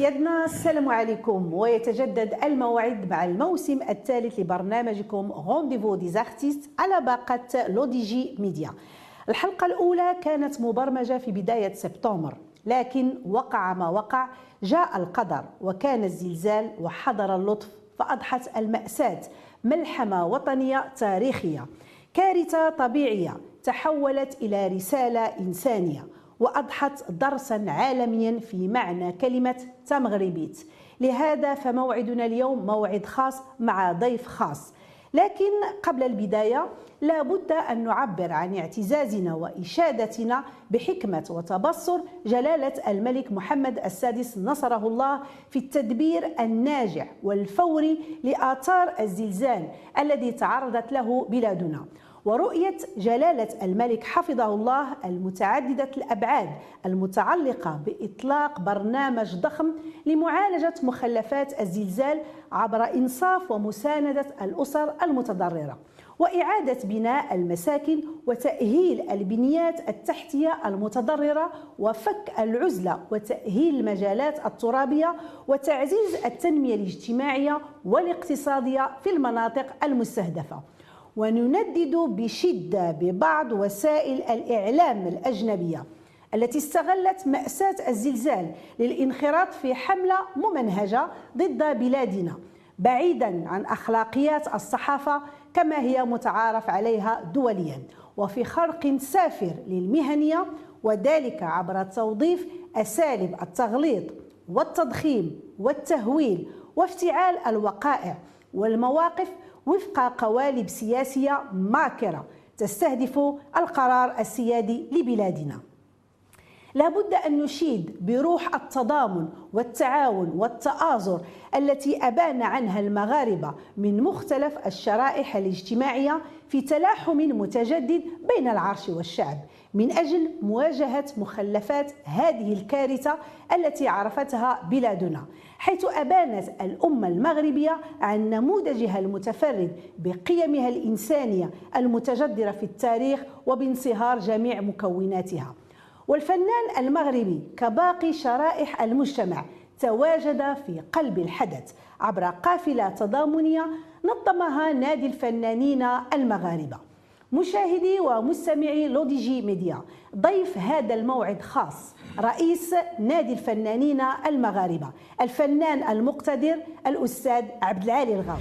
أسيادنا السلام عليكم. ويتجدد الموعد مع الموسم الثالث لبرنامجكم Rendez-vous des artistes على باقة Le Desk Media الحلقة الأولى كانت مبرمجة في بداية سبتمبر لكن وقع ما وقع جاء القدر وكان الزلزال وحضر اللطف فأضحت المأساة. ملحمة وطنية تاريخية. كارثة طبيعية تحولت إلى رسالة إنسانية. وأضحت درسا عالميا في معنى كلمة تمغربيت. لهذا فموعدنا اليوم موعد خاص مع ضيف خاص. لكن قبل البداية لا بد أن نعبر عن اعتزازنا وإشادتنا بحكمة وتبصر جلالة الملك محمد السادس نصره الله في التدبير الناجح والفوري لآثار الزلزال الذي تعرضت له بلادنا. ورؤية جلالة الملك حفظه الله المتعددة الأبعاد المتعلقة بإطلاق برنامج ضخم لمعالجة مخلفات الزلزال عبر إنصاف ومساندة الأسر المتضررة وإعادة بناء المساكن وتأهيل البنيات التحتية المتضررة وفك العزلة وتأهيل المجالات الترابية وتعزيز التنمية الاجتماعية والاقتصادية في المناطق المستهدفة. ونندد بشدة ببعض وسائل الإعلام الأجنبية التي استغلت مأساة الزلزال للانخراط في حملة ممنهجة ضد بلادنا بعيدا عن أخلاقيات الصحافة كما هي متعارف عليها دوليا وفي خرق سافر للمهنية وذلك عبر توظيف أساليب التغليط والتضخيم والتهويل وافتعال الوقائع والمواقف وفق قوالب سياسية ماكرة تستهدف القرار السيادي لبلادنا. لابد أن نشيد بروح التضامن والتعاون والتآزر التي أبان عنها المغاربة من مختلف الشرائح الاجتماعية في تلاحم متجدد بين العرش والشعب من أجل مواجهة مخلفات هذه الكارثة التي عرفتها بلادنا. حيث أبانت الأمة المغربية عن نموذجها المتفرد بقيمها الإنسانية المتجدرة في التاريخ وبانصهار جميع مكوناتها. والفنان المغربي كباقي شرائح المجتمع تواجد في قلب الحدث عبر قافلة تضامنية نظمها نادي الفنانين المغاربة. مشاهدي ومستمعي لوديجي ميديا. ضيف هذا الموعد خاص رئيس نادي الفنانين المغاربة. الفنان المقتدر الأستاذ عبد العالي الغاوي.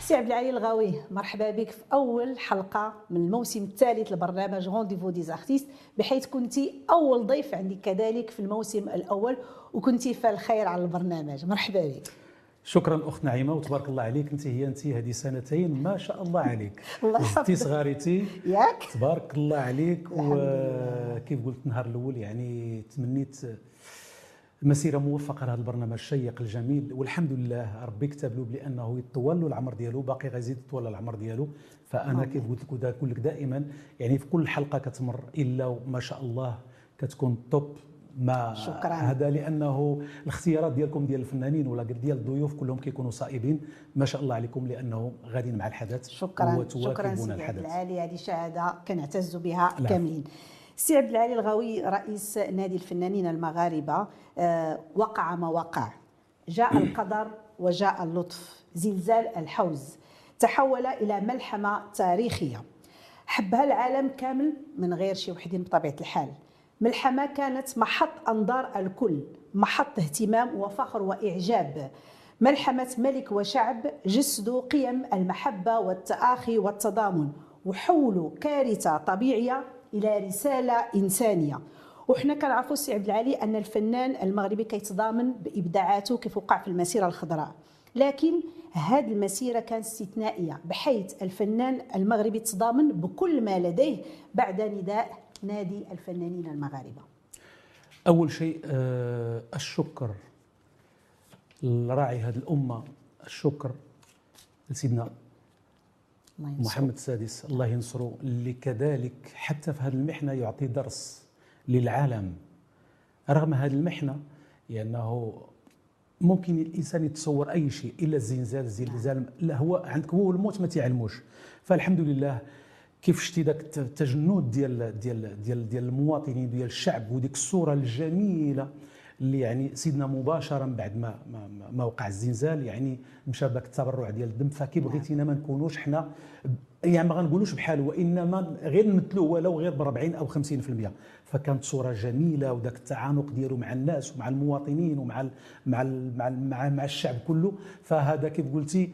سي عبد العالي الغاوي مرحبا بك في أول حلقة من الموسم الثالث لبرنامج Rendez-vous des artistes بحيث كنت أول ضيف عندي كذلك في الموسم الأول وكنت فالخير على البرنامج. مرحبا بك. شكرا أخت نعيمة وتبارك الله عليك. أنت هي أنت هذه سنتين ما شاء الله عليك. الله زدتي صغاريتي ياك. تبارك الله عليك. وكيف قلت النهار الأول يعني تمنيت مسيرة موفقة لهذا البرنامج الشيق الجميل. والحمد لله ربي كتب له بانه يطول له العمر ديالو باقي غيزيد يطول العمر ديالو. فأنا كيف قلت لك دائما يعني في كل حلقة كتمر إلا ما شاء الله كتكون توب ما شكرا. هذا لأنه الاختيارات ديالكم ديال الفنانين ولا ديال الضيوف كلهم كيكونوا صائبين. ما شاء الله عليكم لأنه غاديين مع الحدث شكرا. شكرا سي عبد العالي. هذه شهادة كنعتز بها لا. كاملين. سي عبد العالي الغاوي رئيس نادي الفنانين المغاربة آه، وقع ما وقع. جاء القدر وجاء اللطف. زلزال الحوز. تحول إلى ملحمة تاريخية. حبها العالم كامل من غير شي وحدين بطبيعة الحال. ملحمة كانت محط أنظار الكل محط اهتمام وفخر وإعجاب. ملحمة ملك وشعب جسدوا قيم المحبة والتآخي والتضامن. وحولوا كارثة طبيعية إلى رسالة إنسانية. وحنا كنعرفوا سي عبد العالي أن الفنان المغربي كيتضامن بإبداعاته كيف وقع في المسيرة الخضراء. لكن هذه المسيرة كانت استثنائية بحيث الفنان المغربي تضامن بكل ما لديه بعد نداء نادي الفنانين المغاربة. أول شيء آه، الشكر لراعي هذه الأمة. الشكر لسيدنا الله. محمد السادس. الله ينصره. اللي كذلك حتى في هذه المحنة يعطي درس للعالم. رغم هذه المحنة لأنه ممكن الإنسان يتصور أي شيء إلا الزلزال. الزلزال لا هو عندك هو الموت ما تعلموش فالحمد لله كيف شتي ذاك التجند ديال ديال ديال ديال المواطنين ديال الشعب وديك الصورة الجميلة اللي يعني سيدنا مباشرة بعد ما ما, ما وقع الزلزال يعني مشى بك التبرع ديال الدم فكي. بغيتينا ما نكونوش حنا يعني ما غنقولوش بحال وانما غير نمثلوه ولو غير ب 40 أو 50% فكانت صورة جميلة وذاك التعانق ديالو مع الناس ومع المواطنين ومع ال مع ال مع, ال مع, مع الشعب كله فهذا كيف قلتي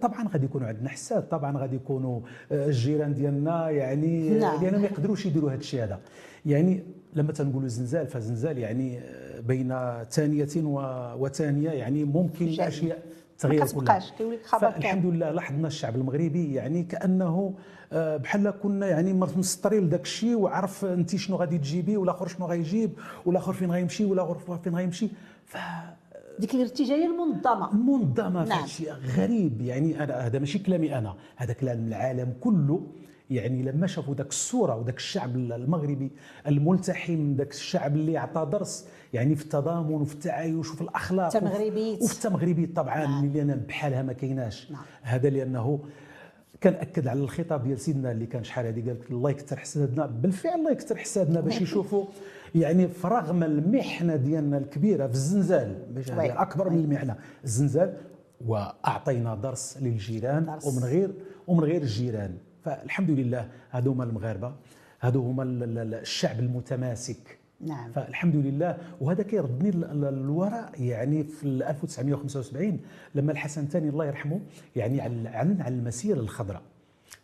طبعا غادي يكونوا عندنا حساد طبعا غادي يكونوا آه، الجيران ديالنا يعني نعم. لأن ما يقدروش يديروا هذا الشيء هذا. يعني لما تنقولوا زلزال فزلزال يعني آه، بين ثانية وثانية يعني ممكن أشياء تغير كلها. الحمد لله لاحظنا الشعب المغربي يعني كأنه آه، بحال كنا يعني مسطرين لذاك الشيء وعرف انت شنو غادي تجيبي والاخر شنو غيجيب والاخر فين غيمشي والاخر فين غيمشي. ف ديك الارتجالية المنظمة المنظمة نعم. شيء غريب يعني أنا هذا ماشي كلامي أنا هذا كلام العالم كله يعني لما شافوا ذاك الصورة وذاك الشعب المغربي الملتحم ذاك الشعب اللي عطى درس يعني في التضامن وفي التعايش وفي الأخلاق التمغربيت وفي التمغربيت طبعا نعم. اللي أنا بحالها ما كايناش نعم. هذا لأنه كان أكد على الخطاب ديال سيدنا اللي كان شحال هذه قال الله يكثر حسادنا بالفعل الله يكثر حسادنا باش يشوفوا يعني فرغم المحنة ديالنا الكبيرة في الزنزال أكبر من المحنة. الزنزال وأعطينا درس للجيران درس. ومن غير ومن غير الجيران. فالحمد لله هذو هما المغاربة هذو هما الشعب المتماسك. نعم. فالحمد لله وهذا كيردني للوراء يعني في 1975 لما الحسن الثاني الله يرحمه يعني اعلن على المسيره الخضراء.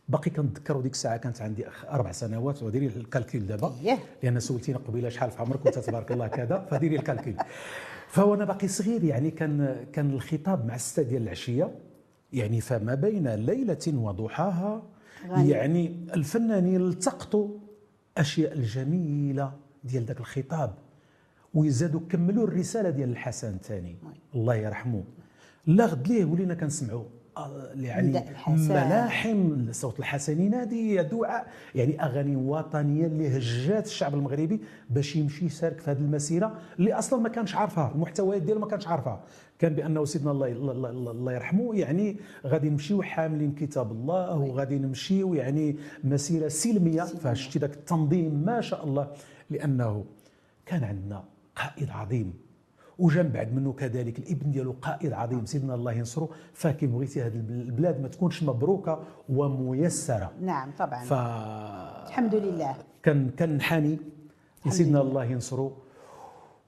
باقي كنتذكر ديك الساعة كانت عندي أربع سنوات وديري الكالكيل دابا. لأن سولتينا قبيلة شحال في عمرك وأنت تبارك الله كذا فديري الكالكيل فوانا باقي صغير يعني كان كان الخطاب مع السته ديال العشية. يعني فما بين ليلة وضحاها غالي. يعني الفنانين التقطوا أشياء الجميلة ديال ذاك الخطاب ويزادوا كملوا الرسالة ديال الحسن الثاني. الله يرحمه. لا غد ليه ولينا كنسمعوا. يعني ملاحم صوت الحسني نادي دعاء يعني أغاني وطنية اللي هجات الشعب المغربي باش يمشي يشارك في هذه المسيرة اللي أصلا ما كانش عارفها. المحتويات ديالها ما كانش عارفها. كان بأنه سيدنا الله الله يرحمه يعني غادي نمشيو حاملين كتاب الله وغادي نمشيو يعني مسيرة سلمية فشتي ذاك التنظيم ما شاء الله لأنه كان عندنا قائد عظيم. وجا بعد منه كذلك الابن ديالو قائد عظيم سيدنا الله ينصره بغيتي هذه البلاد ما تكونش مبروكة وميسرة. نعم طبعا. ف الحمد لله. كان كان نحاني لسيدنا الله ينصره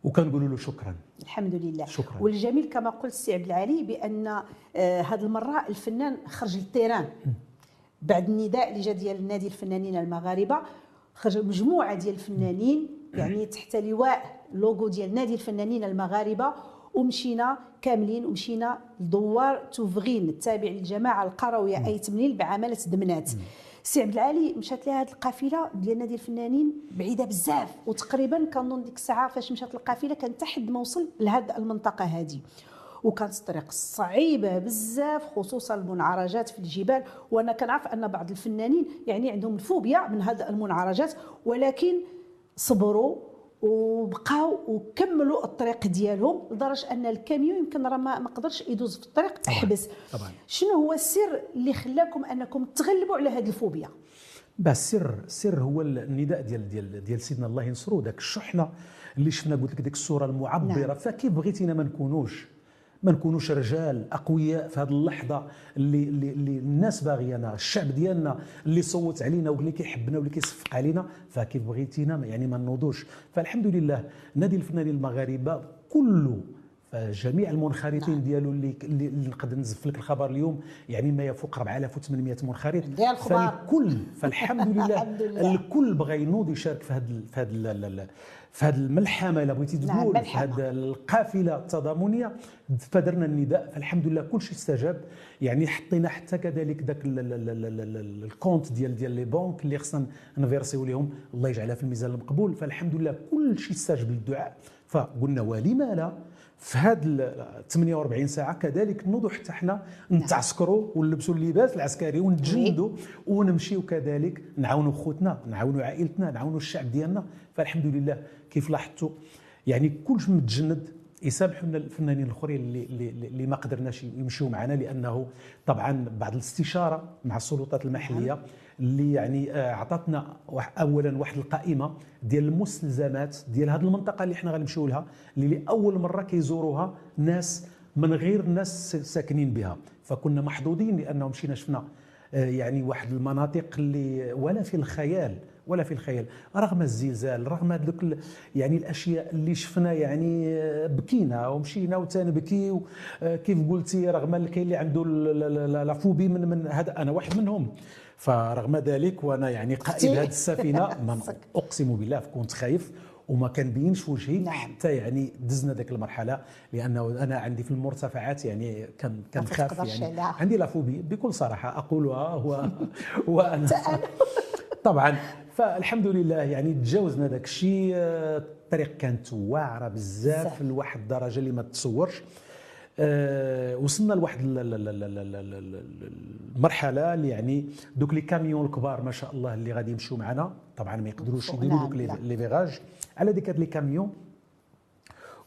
وكنقولوا له شكرا. الحمد لله. شكرا. والجميل كما قلت السي عبد العالي بأن آه هذه المره الفنان خرج لل terrain بعد النداء اللي جا ديال نادي الفنانين المغاربة خرج مجموعة ديال الفنانين يعني تحت لواء لوغو ديال نادي الفنانين المغاربة ومشينا كاملين ومشينا لدوار توفغين التابع للجماعة القروية أيت مليل بعمالة دمنات. سي عبد العالي مشات لها هذه القافلة ديال نادي الفنانين بعيدة بزاف وتقريبا كنظن ديك الساعة فاش مشات القافله كانت حد ما وصل لهذه المنطقة هذه وكانت الطريق صعيبه بزاف خصوصا المنعرجات في الجبال. وأنا كنعرف أن بعض الفنانين يعني عندهم الفوبيا من هذه المنعرجات ولكن صبروا وبقاو وكملوا الطريق ديالهم لدرجة أن الكاميون يمكن راه ما قدرش يدوز في الطريق تحبس طبعا. شنو هو السر اللي خلاكم أنكم تغلبوا على هذه الفوبيا؟ بس السر السر هو النداء ديال ديال ديال سيدنا الله ينصرو ذاك الشحنة اللي شفنا قلت لك ديك الصورة المعبرة. نعم. فكيف بغيتينا ما نكونوش؟ ما نكونوش رجال أقوياء في هذه اللحظة اللي, اللي, الناس باغيانا الشعب ديالنا اللي صوت علينا واللي كيحبنا واللي كيصفق علينا فكيف بغيتينا؟ يعني ما نوضوش. فالحمد لله نادي الفنانين المغاربة كله فجميع المنخرطين نعم. ديالو اللي اللي نقدر نزف لك الخبر اليوم يعني ما يفوق 4800 منخرط. فالكل فالحمد لله الكل بغى ينوض يشارك في هذا في هذا في هذه الملحمة إلا بغيتي نعم، تقول في هذه القافلة التضامنية. فدرنا النداء فالحمد لله كل شيء استجاب. يعني حطينا حتى كذلك ذاك ال compte ديال ديال les banques اللي خصنا نفيرسيو لهم الله يجعلها في الميزان المقبول. فالحمد لله كل شيء استجاب للدعاء. فقلنا ولما لا؟ في هاد 48 ساعة كذلك نوضوا حتى حنا نتعسكروا ونلبسوا اللباس العسكري ونتجندوا ونمشيو كذلك نعاونوا خوتنا نعاونوا عائلتنا نعاونوا الشعب ديالنا. فالحمد لله كيف لاحظتوا يعني كلش متجند يسامحوا لنا الفنانين الأخرين اللي, اللي, اللي ما قدرناش يمشيوا معنا لأنه طبعا بعد الاستشارة مع السلطات المحلية اللي يعني آه، عطاتنا اولا واحد القائمة ديال المستلزمات ديال هذه المنطقة اللي حنا غنمشيو لها اللي لأول مرة كيزوروها ناس من غير ناس ساكنين بها. فكنا محظوظين لأنه مشينا شفنا آه، يعني واحد المناطق اللي ولا في الخيال ولا في الخيال. رغم الزلزال رغم هذوك يعني الأشياء اللي شفنا يعني آه، بكينا ومشينا وتنبكي آه، كيف قلتي رغم كاين اللي عنده لا فوبي من من هذا أنا واحد منهم. فرغم ذلك وأنا يعني قائد هذه السفينة أقسم بالله كنت خايف وما كنبينش وجهي نعم. حتى يعني دزنا ذاك المرحلة لأنه أنا عندي في المرتفعات يعني كان كنخاف يعني. عندي لافوبي بكل صراحة أقولها هو وأنا طبعا فالحمد لله يعني تجاوزنا ذاك الشيء الطريق كانت واعره بزاف لواحد الدرجة اللي ما تتصورش أه وصلنا لواحد المرحله اللي يعني دوك les camions الكبار ما شاء الله اللي غادي يمشوا معنا طبعا ما يقدروش يديروا دوك les virages. على ديك les camions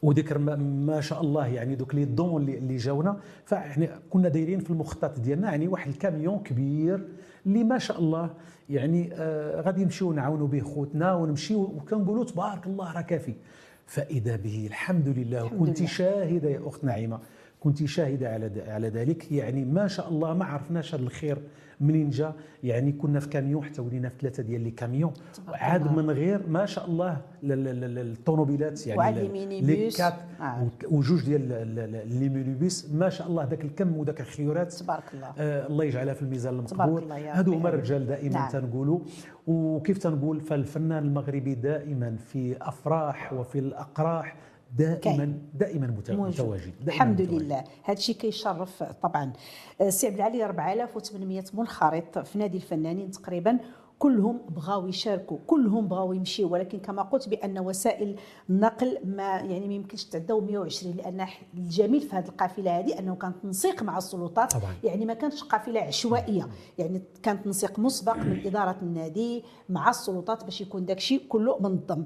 وديك ما شاء الله يعني دوك les dons اللي جاونا. فاحنا كنا دايرين في المخطط ديالنا يعني واحد الكاميون كبير اللي ما شاء الله يعني آه غادي نمشيو نعاونوا به خوتنا ونمشيو وكنقولوا تبارك الله راه كافي. فإذا به الحمد لله. كنت شاهدة يا أخت نعيمة. كنت شاهدة على على ذلك. يعني ما شاء الله ما عرفناش هذا الخير منين جا؟ يعني كنا في كاميون حتى ولينا في ثلاثة ديال les camions. عاد من غير ما شاء الله الطوموبيلات يعني les quatre آه. وجوج ديال les minibus ما شاء الله ذاك الكم وذاك الخيورات. تبارك الله. آه الله يجعلها في الميزان المقبول. هادو هما الرجال دائما نعم. تنقولوا. وكيف تنقول؟ فالفنان المغربي دائما في افراح وفي الأقراح. دائما دائما متواجد الحمد متواجد. لله. هذا الشيء كيشرف طبعا. آه، سي عبد العالي 4800 منخرط في نادي الفنانين تقريبا كلهم بغاو يشاركوا كلهم بغاو يمشيوا ولكن كما قلت بأن وسائل النقل ما يعني ما يمكنش تعداو 120 لأن الجميل في هذه القافلة هذه أنه كان تنسيق مع السلطات. طبعا. يعني ما كانتش قافلة عشوائية. يعني كان تنسيق مسبق من إدارة النادي مع السلطات باش يكون داك الشيء كله منظم.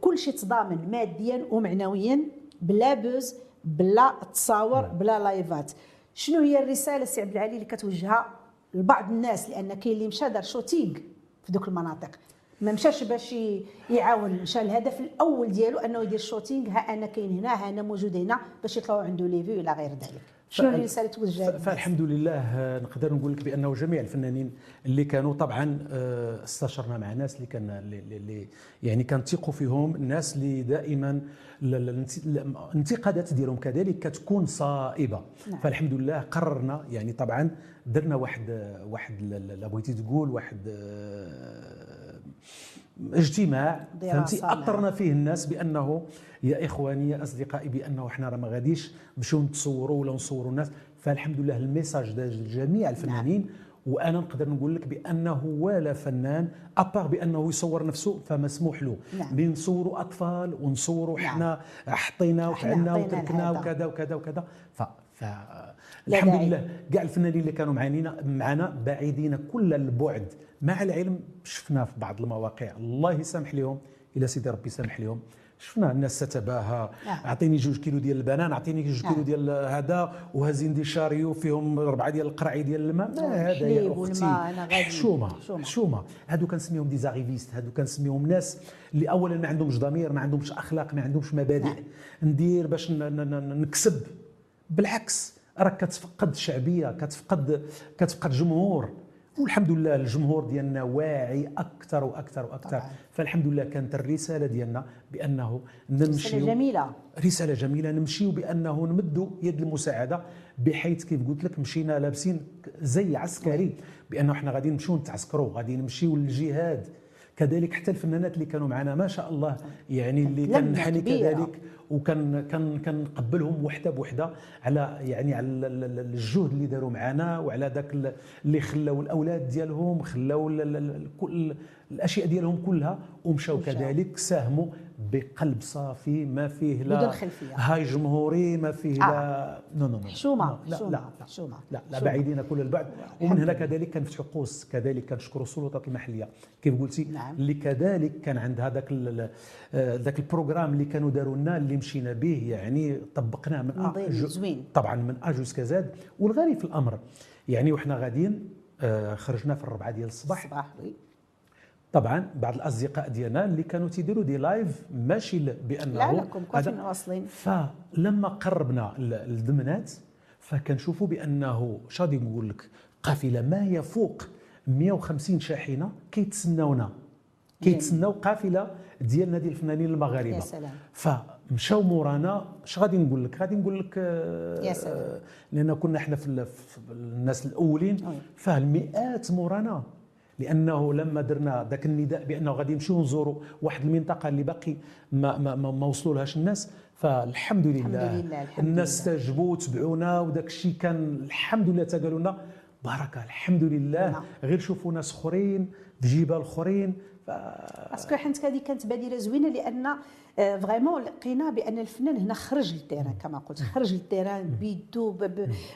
كل شيء تضامن ماديا ومعنويا بلا buzz بلا تصاور بلا لايفات. شنو هي الرسالة سي عبد العالي اللي كتوجهها لبعض الناس؟ لأن كاين اللي مشى دار shooting في دوك المناطق. ما مشاش باش يعاون مشى الهدف الأول ديالو أنه يدير shooting ها أنا كاين هنا ها أنا موجود هنا باش يطلعوا عنده les vues إلى غير ذلك. شنو الرساله توجه فالحمد لله نقدر نقول لك بأنه جميع الفنانين اللي كانوا طبعا آه، استشرنا مع ناس اللي كان اللي يعني كنثقوا فيهم الناس اللي دائما الانتقادات ديالهم كذلك كتكون صائبة نعم. فالحمد لله قررنا يعني طبعا درنا واحد واحد لا بغيتي تقول واحد آه، اجتماع فهمتي أطرنا فيه الناس بأنه يا إخواني يا أصدقائي بأنه إحنا راه ما غاديش نمشيو نتصوروا ولا نصوروا الناس فالحمد لله الميساج دا جميع الفنانين نعم. وأنا نقدر نقول لك بأنه ولا فنان ابار بأنه يصور نفسه فمسموح له نعم. نصوروا أطفال ونصوروا نعم. إحنا حطينا وفعلنا وتركنا وكذا وكذا وكذا ف, ف... الحمد لله. كاع الفنانين اللي كانوا معنا معنا بعيدين كل البعد. مع العلم شفنا في بعض المواقع. الله يسامح لهم. إلى سيدي ربي يسامح لهم. شفنا الناس تتباهى. نعم. أعطيني جوج كيلو ديال البنان أعطيني جوج. كيلو ديال هذا وهازين دي شاريو فيهم اربعه ديال القرعي ديال الماء. ما هذا يا أختي. حشومه حشومه هادو كنسميهم دي زاريفيست. هادو كنسميهم ناس اللي اولا ما عندهمش ضمير ما عندهمش أخلاق ما عندهمش مبادئ. ندير باش نكسب. بالعكس راك كتفقد شعبية كتفقد كتفقد جمهور. والحمد لله الجمهور ديالنا واعي أكثر وأكثر وأكثر. طبعا. فالحمد لله كانت الرسالة ديالنا بأنه نمشي رسالة جميلة. رسالة جميلة. نمشيو بأنه نمدوا يد المساعدة بحيث كيف قلت لك مشينا لابسين زي عسكري. بأنه إحنا غادي نمشيو نتعسكروا غادي نمشيو للجهاد. كذلك حتى الفنانات اللي كانوا معنا ما شاء الله يعني اللي كان حني كذلك وكان كان كنقبلهم وحدة بوحدة على يعني على الجهد اللي داروا معنا وعلى ذاك اللي خلاو الأولاد ديالهم خلاو الأشياء ديالهم كلها ومشاو كذلك ساهموا بقلب صافي ما فيه لا هاي جمهوري ما فيه آه. لا نو نو حشومه لا لا لا, لا, بعيدين كل البعد. ومن هنا كذلك كنفتحوا قوس كذلك كنشكروا السلطات المحليه كيف قلتي؟ نعم. اللي كذلك كان عند هذاك ذاك ال programme اللي كانوا داروا لنا اللي مشينا به يعني طبقناه من زوين. طبعا من A jusqu'à Z والغريب في الأمر يعني وحنا غاديين آه، خرجنا في الربعة ديال الصباح. الصباح طبعا بعض الأصدقاء ديالنا اللي كانوا تيديروا des lives ماشي بأنه لا هذا- كنتم واصلين فلما قربنا ل- للدمنات فكنشوفوا بأنه اش غادي نقول لك قافلة ما يفوق 150 شاحنة كيتسناونا كيتسناو قافلة ديال نادي الفنانين المغاربة يا سلام. فمشاو مورانا اش غادي نقول لك غادي نقول لك آه، يا سلام. لأن كنا إحنا في ال- في الناس الأولين. فالمئات مورانا لأنه لما درنا ذاك النداء بأنه غادي نمشيو نزوروا واحد المنطقة اللي باقي ما ما ما, ما وصلولهاش الناس فالحمد لله, الحمد لله، الحمد الناس. استجبوا تبعونا وداك الشيء كان الحمد لله تقالوا لنا بركه الحمد لله نعم. غير شوفوا ناس اخرين في جبال اخرين. parce que حنت هذه كانت بادره زوينة لأن آه، vraiment لقينا بأن الفنان هنا خرج لل terrain كما قلت خرج لل terrain بيدو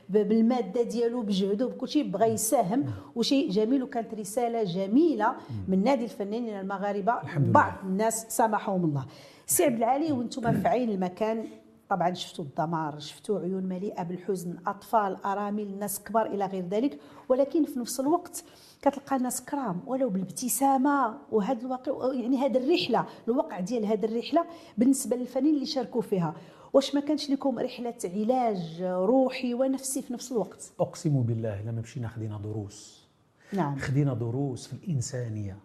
بالمادة ديالو بجهده بكل شيء بغى يساهم. وشيء جميل وكانت رسالة جميلة من نادي الفنانين المغاربة. بعض الناس سامحهم الله. سي عبد العالي وأنتم في عين المكان. طبعا شفتوا الدمار شفتوا عيون مليئة بالحزن أطفال أرامل ناس كبار إلى غير ذلك. ولكن في نفس الوقت كتلقى ناس كرام ولو بالابتسامة وهذا الواقع يعني هذه الرحلة الواقع ديال هذه الرحلة بالنسبة للفنانين اللي شاركوا فيها. واش ما كانش لكم رحلة علاج روحي ونفسي في نفس الوقت؟ أقسم بالله لما مشينا خدينا دروس. نعم. خدينا دروس في الإنسانية.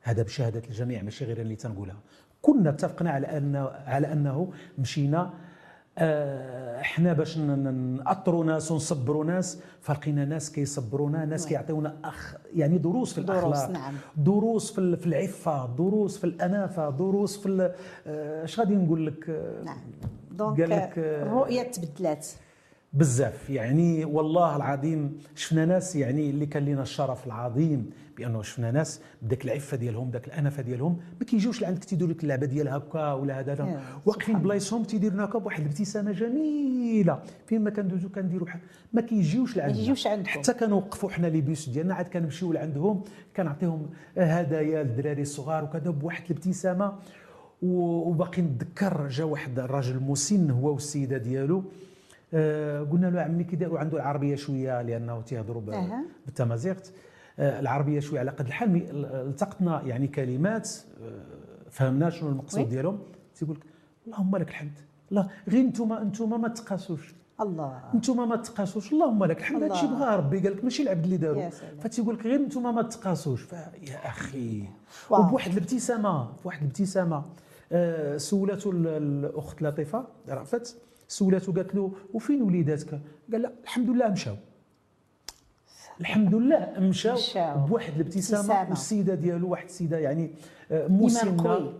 هذا بشهادة الجميع ماشي غير اللي تنقولها. كنا اتفقنا على ان على أنه مشينا إحنا باش نأطروا ناس ونصبروا ناس فلقينا ناس كيصبرونا ناس كيعطيونا اخ يعني دروس في دروس، الأخلاق نعم. دروس في ال- في العفة دروس في الأنافة دروس في ال- آه، اش غادي نقول لك؟ آه، نعم donc آه، الرؤية تبدلات. بزاف. يعني والله العظيم شفنا ناس يعني اللي كان لنا الشرف العظيم بأنه شفنا ناس بداك العفة ديالهم داك الأنفة ديالهم ما كيجيوش لعندك تيديروا لك اللعبة ديال هكا ولا هذا واقفين بلايصهم تيديروا لنا هكا بواحد الابتسامة جميلة. فين ما كندوزو كنديروا ما كيجيوش لعندنا. يجيوش عندكم. حتى كنوقفوا حنا les bus ديالنا عاد كنمشيو لعندهم كنعطيهم هدايا للدراري الصغار وكذا بواحد الابتسامة. وباقي نتذكر جا واحد الراجل مسن هو والسيدة ديالو. قلنا له عمي كي داروا عنده العربية شوية لأنه تيهضروا. بالتمازيغت. آه، العربية شوية على قد الحال التقطنا يعني كلمات آه، فهمنا شنو المقصود. ديالهم. تيقول لك اللهم لك الحمد. لا غير أنتم أنتم ما تقاسوش. الله. أنتم ما تقاسوش. اللهم لك الحمد. هادشي بغى ربي قال لك ماشي العبد اللي داروا يا سلام. فتيقول لك غير أنتم ما تقاسوش. فيا أخي. وبواحد الابتسامة بواحد الابتسامة آه، سولته ال- الأخت لطيفة رأفت سولته قالت له وفين وليداتك؟ قال لا الحمد لله مشاو. الحمد لله مشاو. بواحد الابتسامة. والسيده ديالو واحد السيدة يعني آه، مسنه قوي.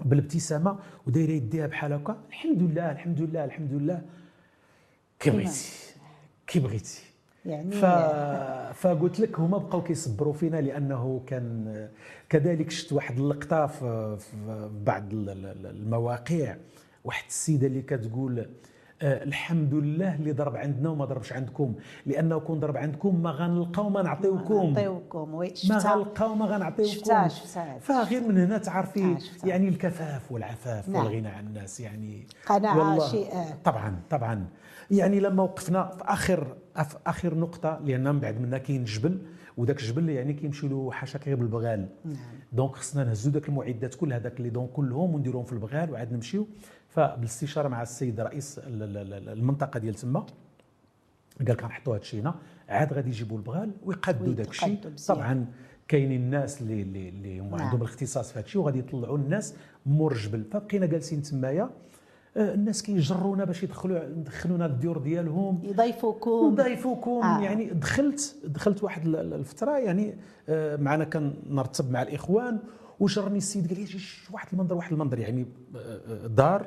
بالابتسامة ودايرة يديها بحال هكا. الحمد لله الحمد لله الحمد لله كي بغيتي كي بغيتي. يعني ف... فقلت لك هما بقاو كيصبروا فينا لأنه كان كذلك شفت واحد اللقطة في, بعض ال- ال- المواقع. واحد السيدة اللي كتقول آه، الحمد لله اللي ضرب عندنا وما ضربش عندكم لأنه كون ضرب عندكم ما غنلقاو ما نعطيوكم ما غنلقاو ما غنعطيوكم فغير من هنا تعرفي. يعني الكفاف والعفاف نعم. والغنى عن الناس يعني قناعة والله شيء،. طبعا طبعا يعني لما وقفنا في آخر في آخر نقطة لأن من بعد منا كاين الجبل وذاك الجبل يعني كيمشي له حاشاك غير بالبغال نعم. donc خصنا نهزو ذاك المعدات كلها ذاك les dons كلهم ونديروهم في البغال وعاد نمشيو فبالاستشاره مع السيد رئيس ال- ال- ال- المنطقة ديال تما قال لك غنحطوا هذا الشيء هنا عاد غادي يجيبوا البغال ويقادوا داك الشيء. طبعا كاينين الناس اللي اللي, اللي هما نعم. عندهم الاختصاص في هذا الشيء وغادي يطلعوا الناس مور الجبل فبقينا جالسين تمايا آه، الناس كيجرونا باش يدخلوا يدخلونا للديور ديالهم يضيفوكم وضيفوكم آه. يعني دخلت دخلت واحد ال- ال- الفترة يعني آه، معنا كان نرتب مع الإخوان وجرني السيد قال لي "شي- شي واحد المنظر واحد المنظر يعني آه، آه، دار.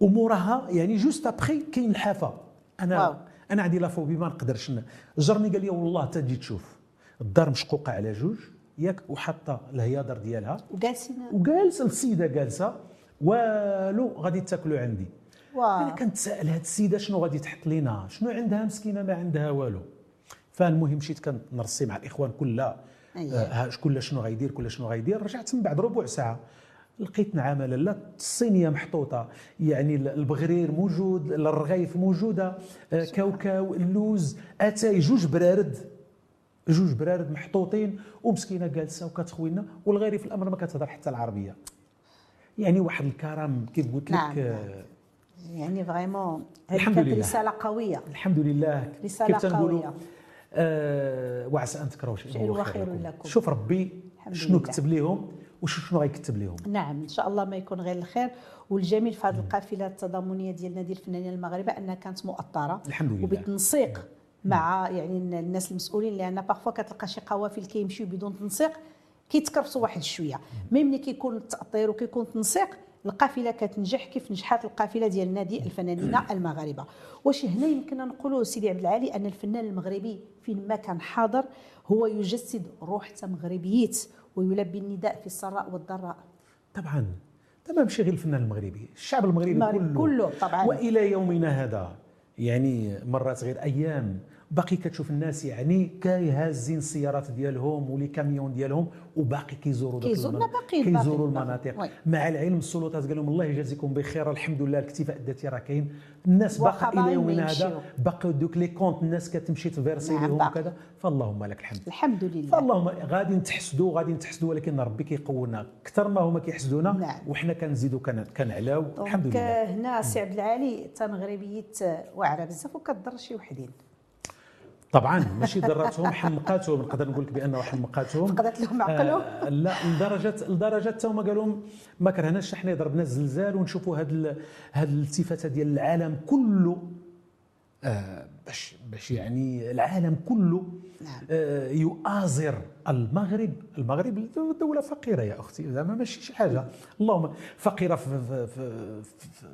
وموراها يعني juste après كاين الحافة. أنا wow. أنا عندي la phobie ما نقدرش جرني قال لي والله تجي تشوف. الدار مشقوقة على جوج ياك وحاطة الهيادر ديالها. وجالسين؟ وجالسه السيدة جالسة والو غادي تاكلوا عندي. أنا wow كنتسائل هاد السيدة شنو غادي تحط لينا؟ شنو عندها مسكينة ما عندها والو. فالمهم مشيت كنرسي مع الإخوان كلها. آه كل شنو غيدير كل شنو غيدير رجعت من بعد ربع ساعة لقيت نعامه لاله الصينيه محطوطة يعني البغرير موجود الرغيف موجودة آه كاوكاو اللوز أتاي جوج برارد جوج برارد محطوطين ومسكينة جالسة وكتخوينا والغيري في الأمر ما كتهضر حتى العربية يعني واحد الكرم كيف قلت لك نعم، آه،. يعني فريمون الحمد كانت لله. رسالة قوية الحمد لله تنقولوا قوية. آه وعسى أن تكرهوا شيئا هو خير لكم. شوف ربي شنو. كتب لهم وشنو غيكتب لهم نعم إن شاء الله ما يكون غير الخير. والجميل في هذه القافله التضامنية ديال نادي الفنانين المغاربه أنها كانت مؤطرة. الحمد لله. وبتنسيق مع يعني الناس المسؤولين لأن parfois كتلقى شي قوافل كيمشيو بدون تنسيق كيتكرفسوا واحد شوية. مي ملي كيكون التأطير وكيكون التنسيق القافلة كتنجح كيف نجحت القافلة ديال نادي الفنانين المغاربه واش هنا يمكننا نقولوا سيدي عبد العالي أن الفنان المغربي فين ما كان حاضر هو يجسد روح تمغربيت ويلبي النداء في السراء والضراء. طبعا. طبعا ماشي غير الفنان المغربي الشعب المغربي المغرب كله. كله طبعاً. وإلى يومنا هذا يعني مرات غير أيام. باقي كتشوف الناس يعني كيهازين السيارات ديالهم و les camions ديالهم وباقي كيزوروا داك كيزورنا باقيين- كيزوروا المناطق. مع العلم السلطات قال لهم الله يجازيكم بخير الحمد لله الاكتفاء الذاتي راه كاين. الناس باقا إلى يومنا. هذا باقي دوك les comptes الناس كتمشي تفيرسي نعم، لهم باقي. وكذا. فاللهم لك الحمد. الحمد لله. فاللهم غادي نتحسدوا غادي نتحسدوا ولكن ربي كيقونا. أكثر ما هما كيحسدونا نعم. وحنا كنزيدوا كن- كنعلاو. الحمد لله. هنا سي عبد العالي تا مغربيه واعره بزاف وكضر شي وحدين. طبعا ماشي ضراتهم حمقاتهم. نقدر نقول لك بأنه حمقاتهم. فقدت لهم عقلهم. آه لا لدرجه لدرجة حتى هما قالوا لهم ما كرهناش حنا ضربنا الزلزال ونشوفوا هاد ال- هاد الالتفاتة ديال العالم كله. آه باش باش يعني العالم كله نعم. آه يؤازر. المغرب المغرب دولة فقيرة يا أختي. زعما ماشي شي حاجة. اللهم فقيرة في في, في, في,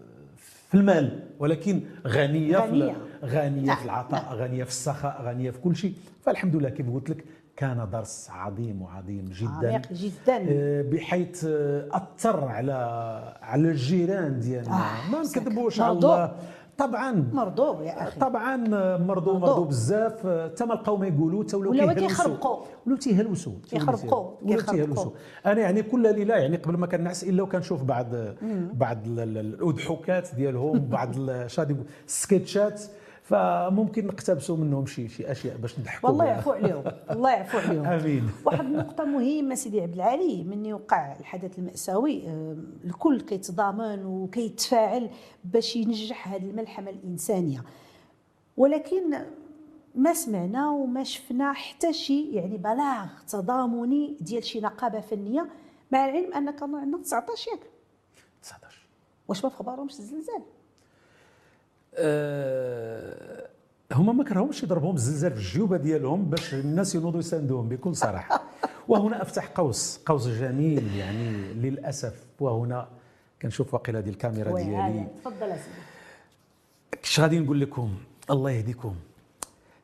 في المال ولكن غنية غنية. في غنية نعم، في العطاء غنية في السخاء غنية في كل شيء فالحمد لله كيف قلت لك كان درس عظيم وعظيم جدا عميق جدا آه، بحيث آه، أثر على على الجيران ديالنا آه، ما. نكذبوش على. الله طبعا مرضوب يا أخي طبعا مرضو مرضو. مرضو بزاف حتى ما لقاو ما يقولوا حتى ولاو كيهلوسوا. كيخربقوا. ولاو تيهلوسوا كيخربقوا. ولاو كيخربقوا. أنا يعني كل ليلة يعني قبل ما كنعس إلا وكنشوف بعض بعض ال- ال- الاضحوكات ديالهم بعض شادي السكتشات فممكن نقتبسوا منهم شي شي أشياء باش نضحكوا والله. يعفو عليهم. الله يعفو عليهم. آمين. واحد النقطة مهمة سيدي عبد العالي من يوقع الحدث المأساوي آه، الكل كيتضامن وكيتفاعل باش ينجح هذه الملحمة الإنسانية. ولكن ما سمعنا وما شفنا حتى شي يعني بلاغ تضامني ديال شي نقابة فنية مع العلم أن كانوا عندنا 19 ياك. 19 واش ما في خبرهمش الزلزال أه هما ما كرهوش يضربهم الزلزال في الجيوبه ديالهم باش الناس ينوضوا يساندوهم بكل صراحة. وهنا أفتح قوس قوس جميل يعني للأسف. وهنا كنشوف واقيلا ديال الكاميرا ديالي. تفضل يا سيدي. اش غادي نقول لكم؟ الله يهديكم.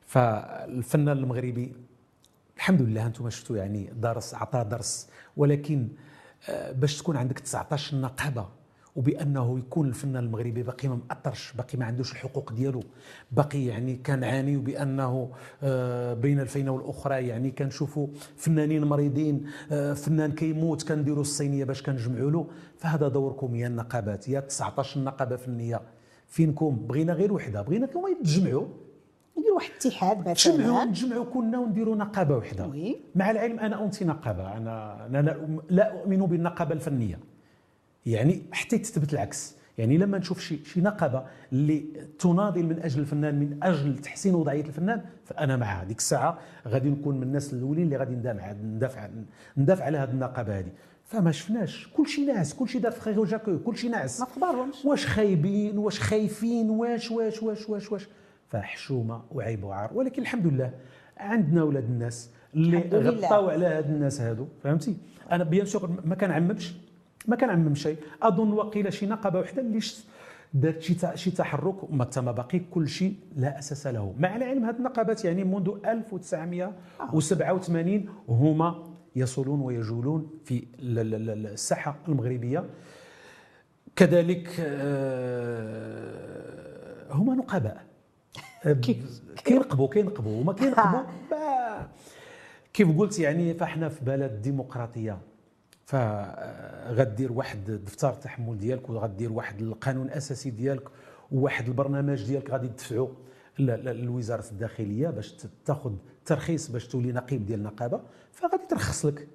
فالفنان المغربي الحمد لله أنتم شفتوا يعني درس عطى درس. ولكن آه، باش تكون عندك 19 نقابه وبأنه يكون الفنان المغربي باقي ما مأثرش باقي ما عندوش الحقوق ديالو. باقي يعني كنعانيو بأنه آه، بين الفينة والأخرى يعني كنشوفوا فنانين مريضين آه، فنان كيموت كنديروا الصينية باش كنجمعوا له. فهذا دوركم يا النقابات يا 19 نقابة فنيه فينكم؟ بغينا غير وحدة بغيناكم يتجمعوا نديروا واحد الاتحاد مثلا. نجمعوا كنا ونديروا نقابة وحدة. مع العلم أنا انتي نقابة أنا أنا لا, لا أؤمن بالنقابة الفنية. يعني حتى تثبت العكس. يعني لما نشوف شي شي نقابة اللي تناضل من أجل الفنان من أجل تحسين وضعية الفنان فأنا مع هذيك الساعة غادي نكون من الناس الأولين اللي غادي ندافع ندافع ندافع على هذه النقابة هذه. فما شفناش. كل شيء ناعس كل شيء دار في خير وجاكو كل شيء ناعس. ما في واش خايبين واش خايفين واش واش واش واش واش. فحشومة وعيب وعار. ولكن الحمد لله عندنا أولاد الناس اللي. غطاو على هاد الناس هادو. فهمتي؟ أنا بيان سور ما كنعممش. ما كنعمم شيء. أظن وقيله شي نقابه وحدة اللي دارت شي شي تحرك وما تما باقي كل شيء لا أساس له. مع العلم هاد النقابات يعني منذ 1987 هما يصلون ويجولون في ال- ال- ال- الساحة المغربية. كذلك آه، هما نقباء. كينقبوا كينقبوا. وما كينقبوا كيف قلت يعني فاحنا في بلد ديمقراطية. فغدير واحد دفتر التحمل ديالك وغدير واحد القانون الاساسي ديالك وواحد البرنامج ديالك غادي تدفعو الوزاره الداخلية باش تاخذ ترخيص باش تولي نقيب ديال النقابة فغادي ترخص لك.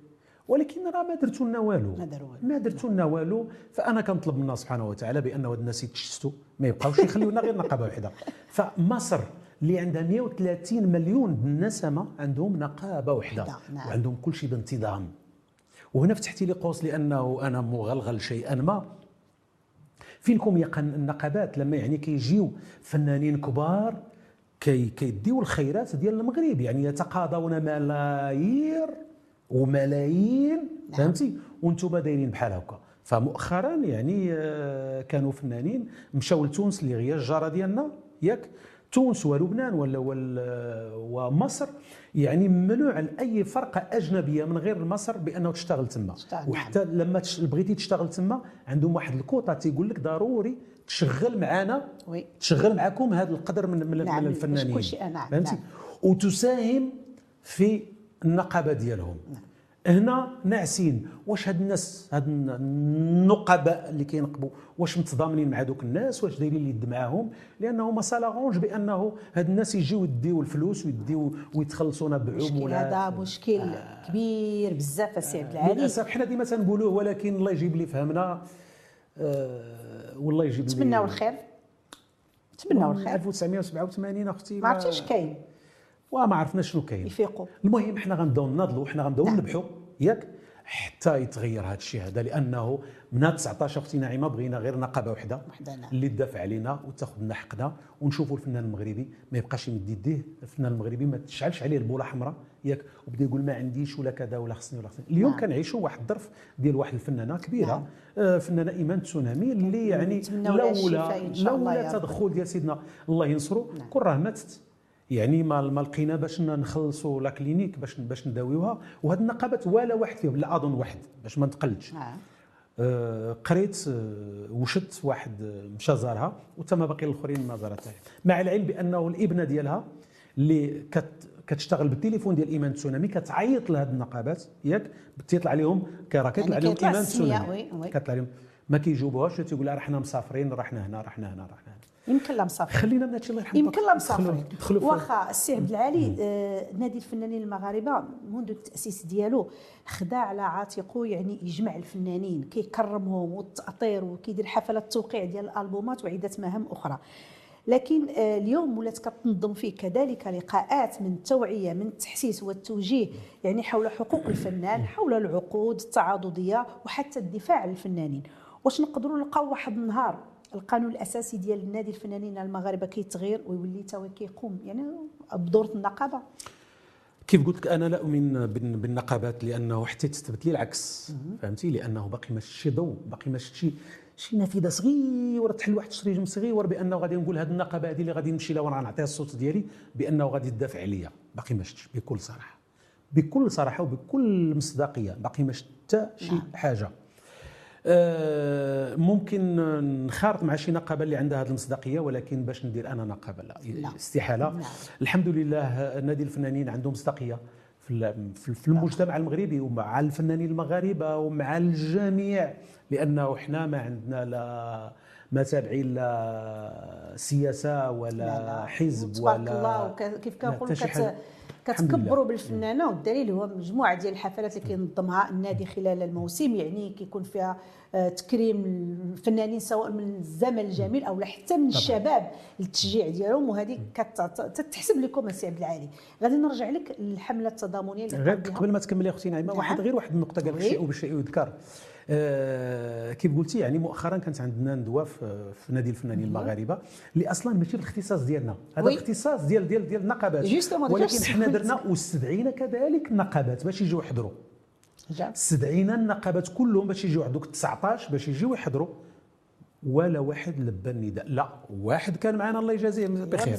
ولكن راه ما درتوا لنا والو. ما درتوا لنا والو. فأنا كنطلب من الله سبحانه وتعالى بانه هاد الناس يتشتوا ما يبقاوش يخليونا غير نقابة واحدة. فمصر اللي عندها 130 مليون بالنسمه عندهم نقابة واحدة نعم. وعندهم كل شيء بانتظام. وهنا فتحتي لي قوس لأنه أنا مغلغل شيئا ما. فينكم يقن النقابات لما يعني كيجيو فنانين كبار كي كيديو الخيرات ديال المغرب يعني يتقاضون ملايير وملايين نعم. فهمتي؟ وأنتم دايرين بحال هكا. فمؤخرا يعني آه، كانوا فنانين مشاو لتونس اللي هي الجاره ديالنا ياك؟ تونس ولبنان ولا ومصر يعني ممنوع لأي فرقة أجنبية من غير مصر بأنه تشتغل تما وحتى نعم. لما بغيتي تشتغل تما عندهم واحد الكوطة تيقول لك ضروري تشغل معنا وي. تشغل معكم هذا القدر من, من, نعم. الفنانين كل شيء نعم. فهمتي نعم. وتساهم في النقابة ديالهم نعم. هنا ناعسين واش هاد الناس هاد النقباء اللي كينقبوا واش متضامنين مع دوك الناس؟ واش دايرين اليد معاهم؟ لأنه ما صالغونج بأنه هاد الناس يجيو يديو الفلوس ويديو ويتخلصونا بعمولات. هذا مشكل آه. كبير بزاف السي عبد العالي للأسف حنا ديما تنقولوه ولكن الله يجيب لي فهمنا. آه والله يجيب لي نتمناو الخير. نتمناو الخير. 1987 أختي ما عرفتيش كاين. وما عرفنا شنو كاين يفيقوا المهم حنا غنبداو نناضلوا حنا غنبداو نعم. نبحوا ياك حتى يتغير هذا الشيء هذا لأنه من 19 أختي نعيمة بغينا غير نقابة وحدة نعم. اللي تدافع علينا وتاخذ لنا حقنا ونشوفوا الفنان المغربي ما يبقاش يمد يديه الفنان المغربي ما تشعلش عليه البولة حمراء ياك وبدا يقول ما عنديش ولا كذا ولا خصني ولا خصني اليوم نعم. كنعيشوا واحد الظرف ديال واحد الفنانة كبيرة نعم. آه فنانة إيمان تسونامي اللي يعني لولا لولا التدخل ديال سيدنا الله ينصرو نعم. كون راه ماتت يعني ما ما لقينا باش نخلصوا لا كلينيك باش باش نداويوها. وهاد النقابات ولا واحد فيهم لا أظن واحد باش ما نتقلدش. آه. آه قريت آه وشت واحد آه، مشى زارها وتما باقي الآخرين ما زارتها مع العلم بأنه الإبنة ديالها اللي كت كتشتغل بالتليفون ديال إيمان تسونامي كتعيط لهاد النقابات ياك تيطلع عليهم راه كيطلع عليهم إيمان تسونامي. كيطلع عليهم. ما كيجاوبوهاش تيقول راه حنا مسافرين رحنا هنا رحنا هنا رحنا هنا. يمكن لا مسافرين خلينا هادشي الله يرحمه. يمكن لا مسافرين واخا السي عبد العالي آه نادي الفنانين المغاربة منذ التأسيس ديالو خدا على عاتقه يعني يجمع الفنانين كيكرمهم والتاطير وكيدير حفلات توقيع ديال الألبومات وعدة مهام أخرى. لكن آه اليوم ولات كتنظم فيه كذلك لقاءات من التوعية من التحسيس والتوجيه يعني حول حقوق الفنان حول العقود التعاضدية وحتى الدفاع عن الفنانين. واش نقدروا نلقاو واحد النهار القانون الأساسي ديال النادي الفنانين المغاربة كيتغير ويولي تا كيقوم. يعني بدور النقابة. كيف قلت لك أنا لا أؤمن بالنقابات لأنه حتى تثبت لي العكس فهمتي؟ لأنه باقي ما شي ضوء باقي ما شي شي نافذة صغيرة تحل واحد الشريجم صغير بأنه غادي نقول هذه النقابة هذه اللي غادي نمشي لها وأنا نعطيها الصوت ديالي بأنه غادي تدافع عليا. باقي ما شفتش بكل صراحة. بكل صراحة وبكل مصداقية باقي ما شفت حتى شي نعم. حاجة. ممكن نخارط مع شي نقابة اللي عندها هذه المصداقية ولكن باش ندير أنا نقابة لا, لا. استحالة لا. الحمد لله نادي الفنانين عنده مصداقية في في المجتمع المغربي ومع الفنانين المغاربة ومع الجميع لأنه إحنا ما عندنا لا ما تابعين لا سياسة ولا لا لا. حزب ولا الله كيف كنقول كتكبروا بالفنانة والدليل هو مجموعة ديال الحفلات اللي كينظمها النادي خلال الموسم يعني كيكون فيها آه، تكريم الفنانين سواء من الزمن الجميل أو حتى من الشباب التشجيع ديالهم وهذه كتحسب لكم السي عبد العالي. غادي نرجع لك للحملة التضامنية اللي قبل ما تكملي أختي نعيمة واحد نعم. غير واحد النقطة قال الشيء وبالشيء يذكر. كيف قلتي يعني مؤخرا كانت عندنا ندوة في, في نادي الفنانين المغاربة اللي أصلا ماشي الاختصاص ديالنا. هذا الاختصاص ديال ديال ديال النقابات. ولكن حنا درنا واستدعينا كذلك النقابات باش يجيو يحضروا. استدعينا النقابات كلهم باش يجيو عندك 19 باش يجيو يحضروا. ولا واحد لبى النداء. لا واحد كان معنا الله يجازيه. بخير.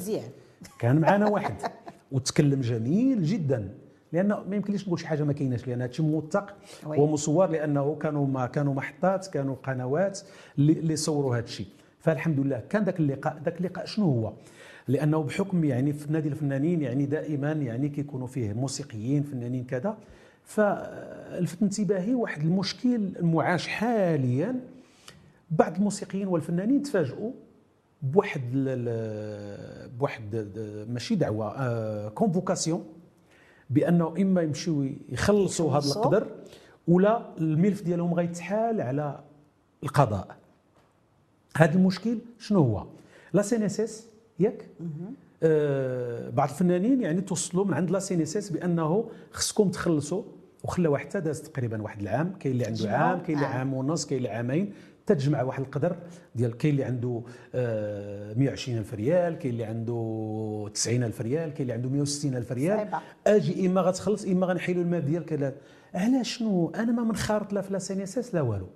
كان معنا واحد. وتكلم جميل جدا. لأنه ما يمكنليش نقول شي حاجة ما كايناش لأن هادشي موثق ومصور لأنه كانوا ما كانوا محطات كانوا قنوات اللي صوروا هذا الشيء فالحمد لله كان ذاك اللقاء ذاك اللقاء شنو هو؟ لأنه بحكم يعني في نادي الفنانين يعني دائما يعني كيكونوا فيه موسيقيين فنانين كذا. فلفت انتباهي واحد المشكل المعاش حاليا بعض الموسيقيين والفنانين تفاجئوا بواحد بواحد ماشي دعوة convocation آه، بأنه إما يمشيو يخلصوا هذا القدر ولا الملف ديالهم غيتحال على القضاء. هذا المشكل شنو هو؟ la CNSS ياك؟ آه بعض الفنانين يعني توصلوا من عند la CNSS بأنه خصكم تخلصوا وخلاو حتى داز تقريبا واحد العام كاين اللي عنده عام كاين اللي عام ونص كاين اللي عامين. تجمع واحد القدر ديال كاين اللي عنده 120 ألف ريال كاين اللي عنده 90 ألف ريال كاين اللي عنده 160 ألف ريال. صعبة. أجي إما غتخلص إما غنحيلوا الملف ديالك. علاش شنو؟ أنا ما منخرط لا في لا سي إس إس لا والو.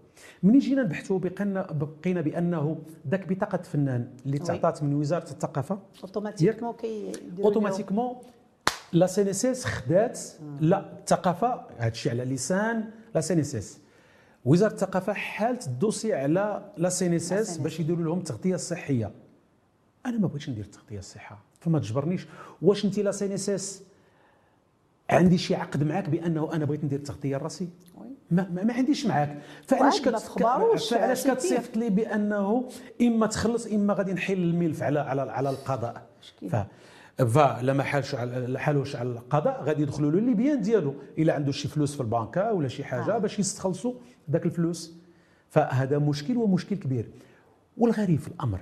منين جينا نبحثوا بقينا بقينا بأنه ذاك بطاقة فنان اللي تعطات من وزارة الثقافة automatiquement كي automatiquement la CNSS خدات لا الثقافه هذا الشيء على لسان la CNSS. وزارة الثقافة حالت ال dossier على la CNSS باش يديروا لهم التغطيه الصحيه أنا ما بغيتش ندير التغطيه الصحيه فما تجبرنيش. واش انت la CNSS عندي شي عقد معك بأنه أنا بغيت ندير التغطيه الصحيه؟ ما, ما, ما عنديش معاك. فعلاش كت... فعلاش كتصيفط لي بأنه إما تخلص إما غادي نحيل الملف على على على القضاء. ف... فلا ما حالش على حالوش على القضاء غادي يدخلوا له biens ديالو. إلا عنده شي فلوس في البنكة ولا شي حاجة آه. باش يستخلصوا ذاك الفلوس. فهذا مشكل ومشكل كبير. والغريب في الأمر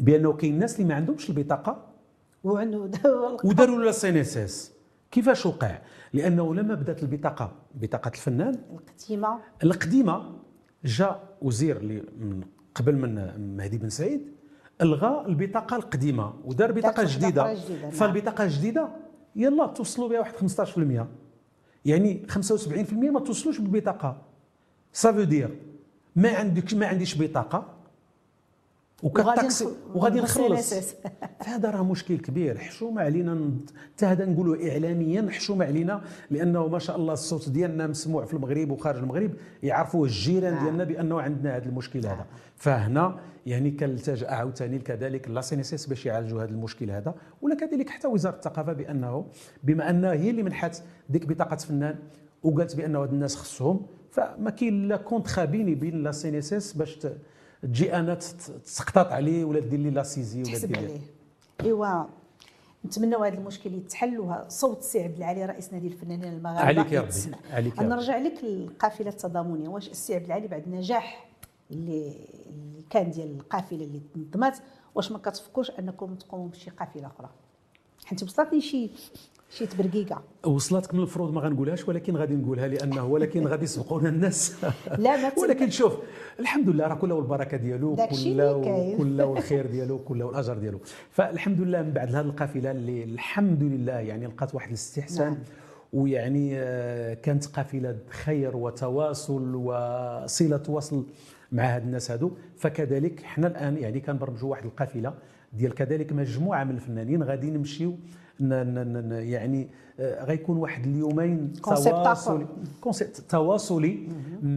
بأنه كاين الناس اللي ما عندهمش البطاقة وداروا له CNSS. كيفاش وقع؟ لأنه لما بدات البطاقة بطاقة الفنان القديمة. القديمة جاء وزير اللي من قبل من مهدي بن سعيد الغى البطاقة القديمة ودار بطاقة جديدة. نعم. فالبطاقة الجديدة يلا توصلوا بها واحد 15% يعني 75% ما توصلوش بالبطاقة. ça veut dire ما عندك ما عنديش بطاقة. وكالتاكسي وغادي نخلص. هذا راه مشكل كبير. حشومه علينا حتى هذا نقولوا اعلاميا حشومه علينا لأنه ما شاء الله الصوت ديالنا مسموع في المغرب وخارج المغرب يعرفوا الجيران نعم. ديالنا بأنه عندنا هذا المشكل هذا. نعم. فهنا يعني كنلتجا عاوتاني كذلك la CNSS باش يعالجوا هذا المشكل هذا. ولا كذلك حتى وزارة الثقافة بأنه بما انها هي اللي منحت ديك بطاقة فنان وقالت بأنه هاد الناس خصهم فما كاين لا contrat بيني بين la CNSS باش تجي أنا تسقطط عليه ولا دير لي la saisie ولا دير عليه. إيوا نتمنوا هذا المشكل يتحل صوت سي عبد العالي رئيس نادي الفنانين المغاربة. عليك يا ربي عليك نرجع لك للقافلة التضامنية. واش السي عبد العالي بعد النجاح اللي اللي كان ديال القافلة اللي تنظمت واش ما كتفكروش أنكم تقوموا بشي قافلة أخرى؟ حيت وصلتني شي شي تبرقيقه وصلتك من المفروض ما غنقولهاش ولكن غادي نقولها لأنه ولكن غادي يسبقونا الناس. لا ما ولكن شوف الحمد لله راه كله والبركة ديالو كله كله والخير ديالو كله والأجر ديالو. فالحمد لله من بعد هذه القافلة اللي الحمد لله يعني لقات واحد الاستحسان. نعم. ويعني آه، كانت قافلة خير وتواصل وصلة وصل مع هاد الناس هادو. فكذلك حنا الآن يعني كنبرمجوا واحد القافلة ديال كذلك مجموعة من الفنانين غادي نمشيو يعني آه، غيكون واحد اليومين تواصلي كونسيبت تواصلي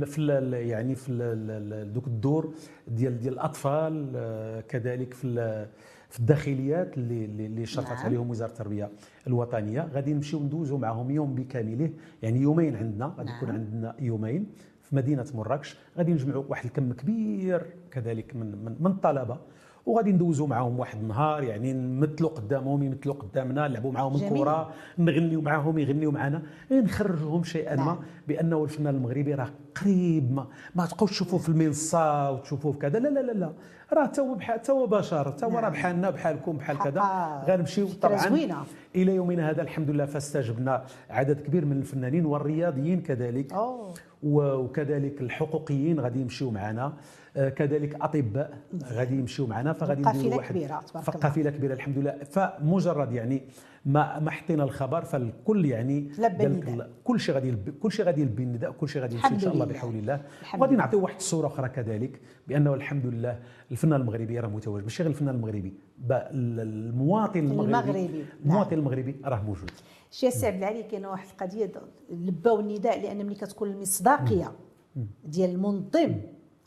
في يعني في دوك الدور ديال ديال الأطفال آه، كذلك في في الداخليات اللي اللي شرفت نعم. عليهم وزارة التربية الوطنية. غادي نمشيو ندوزو معهم يوم بكامله يعني يومين عندنا غادي يكون نعم. عندنا يومين في مدينة مراكش. غادي نجمعوا واحد الكم كبير كذلك من من, من الطلبة. وغادي ندوزوا معاهم واحد النهار يعني نمثلوا قدامهم يمثلوا قدامنا نلعبوا معاهم الكره نغنيوا معاهم يغنيوا معنا نخرجوهم شيئا ما نعم. بانه الفنان المغربي راه قريب ما, ما تبقاوش تشوفوه في المنصة وتشوفوه في كذا. لا لا لا لا. راه تو بحال تو بشر تو راه نعم. بحالنا بحالكم بحال كذا. غنمشيو طبعا إلى يومنا هذا الحمد لله فاستجبنا عدد كبير من الفنانين والرياضيين كذلك. أوه. وكذلك الحقوقيين غادي يمشيو معنا. آه، كذلك أطباء غادي يمشيو معنا فغادي نديروا واحد كبيرة تبارك الله. قافلة كبيرة الحمد لله فمجرد يعني ما ما حطينا الخبر فالكل يعني كل شيء غادي كل شيء غادي يلبي النداء كل شيء غادي يمشي إن شاء الله بحول الله. وغادي نعطيو واحد الصورة أخرى كذلك بانه الحمد لله الفنان المغربي راه متواجد. ماشي غير الفنان المغربي المواطن المغربي. المغربي. المواطن نعم. المغربي راه موجود. شي السي عبد العالي كاينة واحد القضية لباو النداء لأن ملي كتكون المصداقية ديال المنظم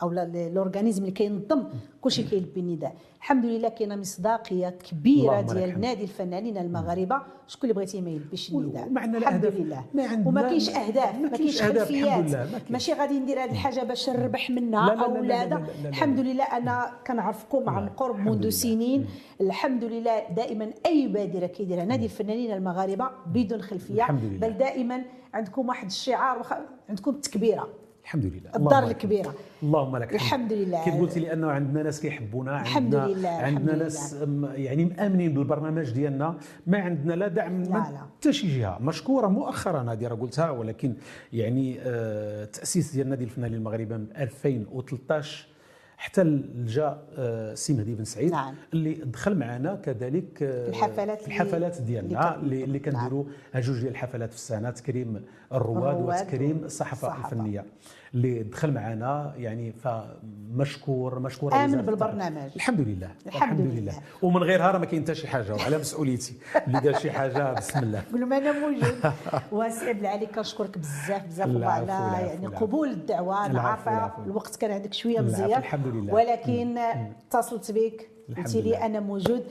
أو الأورغانيزم اللي كينظم كلشي كيلبي النداء الحمد لله كاينة مصداقية كبيرة ديال نادي الفنانين المغاربة. شكون اللي بغيتي ما يلبيش النداء الحمد لله ما وما كاينش أهداف ما كاينش خلفيات. ماشي غادي ندير هذه الحاجة باش نربح منها أو لا, الحمد لله أنا كنعرفكم عن قرب منذ سنين. الحمد لله دائما أي بادرة كيديرها نادي الفنانين المغاربة بدون خلفية. بل دائما عندكم واحد الشعار عندكم التكبيره الحمد لله الدار الكبيرة اللهم لك الحمد لله كيف قلتي لأنه عندنا ناس كيحبونا الحمد لله عندنا الحمد ناس لله. يعني مآمنين بالبرنامج ديالنا ما عندنا لا دعم من حتى شي جهة مشكورة مؤخرا هذه راه قلتها ولكن يعني آه تأسيس ديال نادي الفنانين المغاربه من 2013 حتى جاء السي مهدي بن سعيد نعم. اللي دخل معنا كذلك الحفلات الحفلات ديالنا اللي, اللي كنديروا نعم. جوج ديال الحفلات في السنة تكريم الرواد, وتكريم الصحافه. الفنيه اللي دخل معنا يعني فمشكور مشكور آمن بالبرنامج. الحمد لله. الحمد, الحمد لله. لله. ومن غيرها راه ما كاين حتى شي حاجة. وعلى مسؤوليتي. اللي دار شي حاجة بسم الله. قول ما أنا موجود. وسي عبد العالي كنشكرك بزاف. بزاف على يعني قبول الدعوة. أنا عارفة الوقت كان عندك شوية مزيان. الحمد لله. ولكن اتصلت بك. قلتي لي أنا موجود.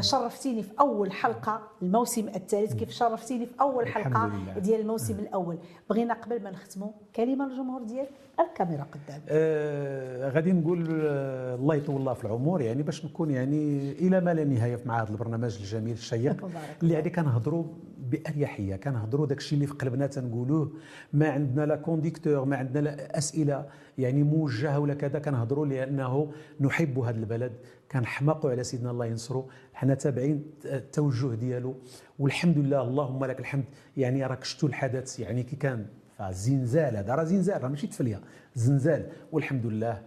شرفتيني في أول حلقة الموسم الثالث. كيف شرفتيني في أول حلقة ديال الموسم الأول؟ بغينا قبل ما نختموا كلمة للجمهور ديالك. الكاميرا قدام آه غادي نقول آه الله يطول الله في العمر. يعني باش نكون يعني إلى ما لا نهاية مع هذا البرنامج الجميل الشيق. اللي يعني كنهضروا باريحيه كنهضروا داك الشيء اللي في قلبنا تنقولوه. ما عندنا لا كونديكتور ما عندنا لا أسئلة يعني موجهة ولا كذا. كنهضروا لأنه نحب هذا البلد. كنحماقوا على سيدنا الله ينصرو. حنا تابعين التوجه ديالو. والحمد لله اللهم لك الحمد. يعني راك شفتوا الحدث؟ يعني كي كان زنزال هذا. راه زنزال راه ماشي تفلية. زنزال. والحمد لله.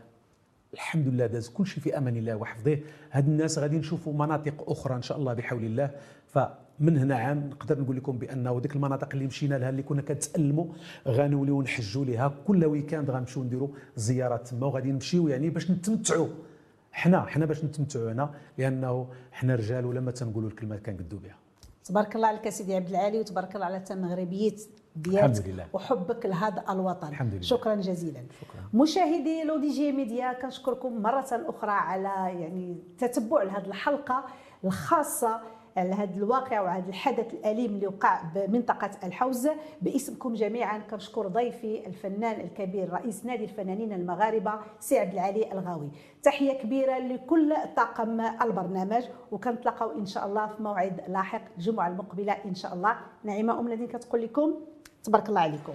الحمد لله داز كل شيء في أمان الله وحفظه. هاد الناس غادي نشوفوا مناطق أخرى إن شاء الله بحول الله. فمن هنا عام نقدر نقول لكم بأنه ديك المناطق اللي مشينا لها اللي كنا كنتالموا غنوليو نحجوا لها كل week-end غنمشيو نديروا زيارات تما وغادي نمشيو يعني باش نتمتعوا. حنا حنا باش نتمتعوا هنا لأنه حنا رجال ولما تنقولوا الكلمة كنقدوا بها. تبارك الله عليك سيدي عبد العالي وتبارك الله على المغربيه ديالك وحبك لهذا الوطن. الحمد لله. شكرا جزيلا. شكرا. مشاهدي لو دي جي ميديا كنشكركم مرة أخرى على يعني تتبع لهذه الحلقة الخاصة على هذا الواقع وهذا الحدث الأليم اللي وقع بمنطقة الحوز. باسمكم جميعا كنشكر ضيفي الفنان الكبير رئيس نادي الفنانين المغاربة سي عبد العالي الغاوي. تحية كبيرة لكل طاقم البرنامج وكنتلاقاو إن شاء الله في موعد لاحق الجمعة المقبلة إن شاء الله. نعيمة أم الذين كتقول لكم تبارك الله عليكم.